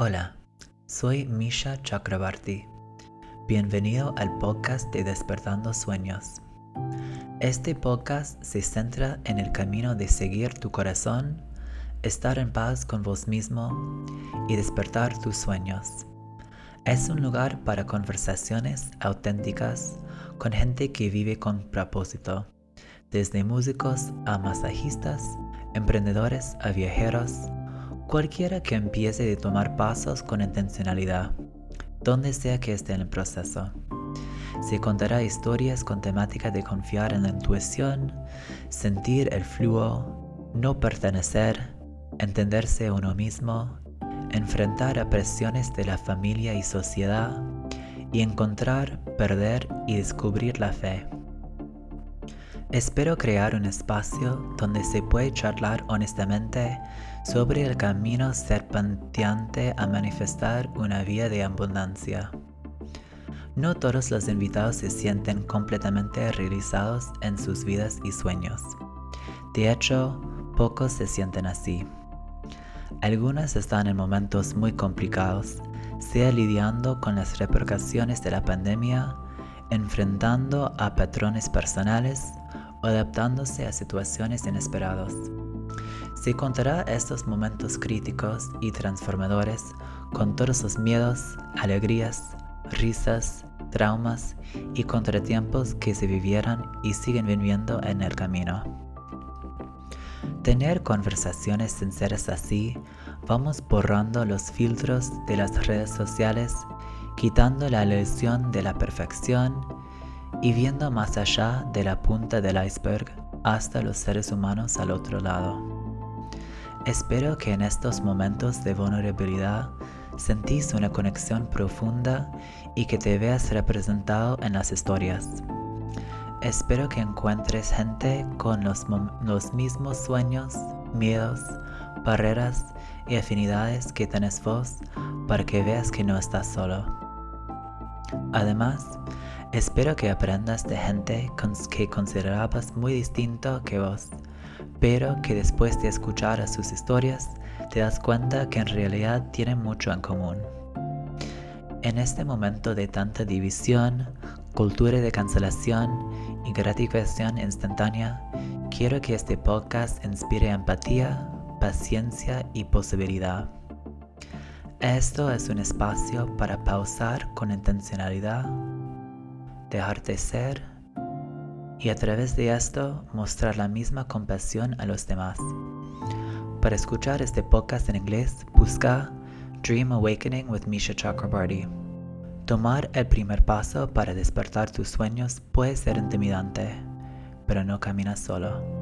Hola, soy Misha Chakrabarti. Bienvenido al podcast de Despertando Sueños. Este podcast se centra en el camino de seguir tu corazón, estar en paz con vos mismo y despertar tus sueños. Es un lugar para conversaciones auténticas con gente que vive con propósito, desde músicos a masajistas, emprendedores a viajeros, Cualquiera que empiece a tomar pasos con intencionalidad, donde sea que esté en el proceso. Se contará historias con temática de confiar en la intuición, sentir el flujo, no pertenecer, entenderse uno mismo, enfrentar a presiones de la familia y sociedad y encontrar, perder y descubrir la fe. Espero crear un espacio donde se puede charlar honestamente sobre el camino serpenteante a manifestar una vida de abundancia. No todos los invitados se sienten completamente realizados en sus vidas y sueños. De hecho, pocos se sienten así. Algunos están en momentos muy complicados, sea lidiando con las repercusiones de la pandemia, enfrentando a patrones personales o adaptándose a situaciones inesperadas. Se contará estos momentos críticos y transformadores con todos los miedos, alegrías, risas, traumas y contratiempos que se vivieron y siguen viviendo en el camino. Tener conversaciones sinceras así, vamos borrando los filtros de las redes sociales, quitando la ilusión de la perfección y viendo más allá de la punta del iceberg hasta los seres humanos al otro lado. Espero que en estos momentos de vulnerabilidad sentís una conexión profunda y que te veas representado en las historias. Espero que encuentres gente con los, los mismos sueños, miedos, barreras y afinidades que tenés vos para que veas que no estás solo. Además, Espero que aprendas de gente que considerabas muy distinto que vos, pero que después de escuchar a sus historias te das cuenta que en realidad tienen mucho en común. En este momento de tanta división, cultura de cancelación y gratificación instantánea, quiero que este podcast inspire empatía, paciencia y posibilidad. Esto es un espacio para pausar con intencionalidad dejarte ser y a través de esto mostrar la misma compasión a los demás. Para escuchar este podcast en inglés, busca Dream Awakening with Misha Chakrabarty. Tomar el primer paso para despertar tus sueños puede ser intimidante, pero no caminas solo.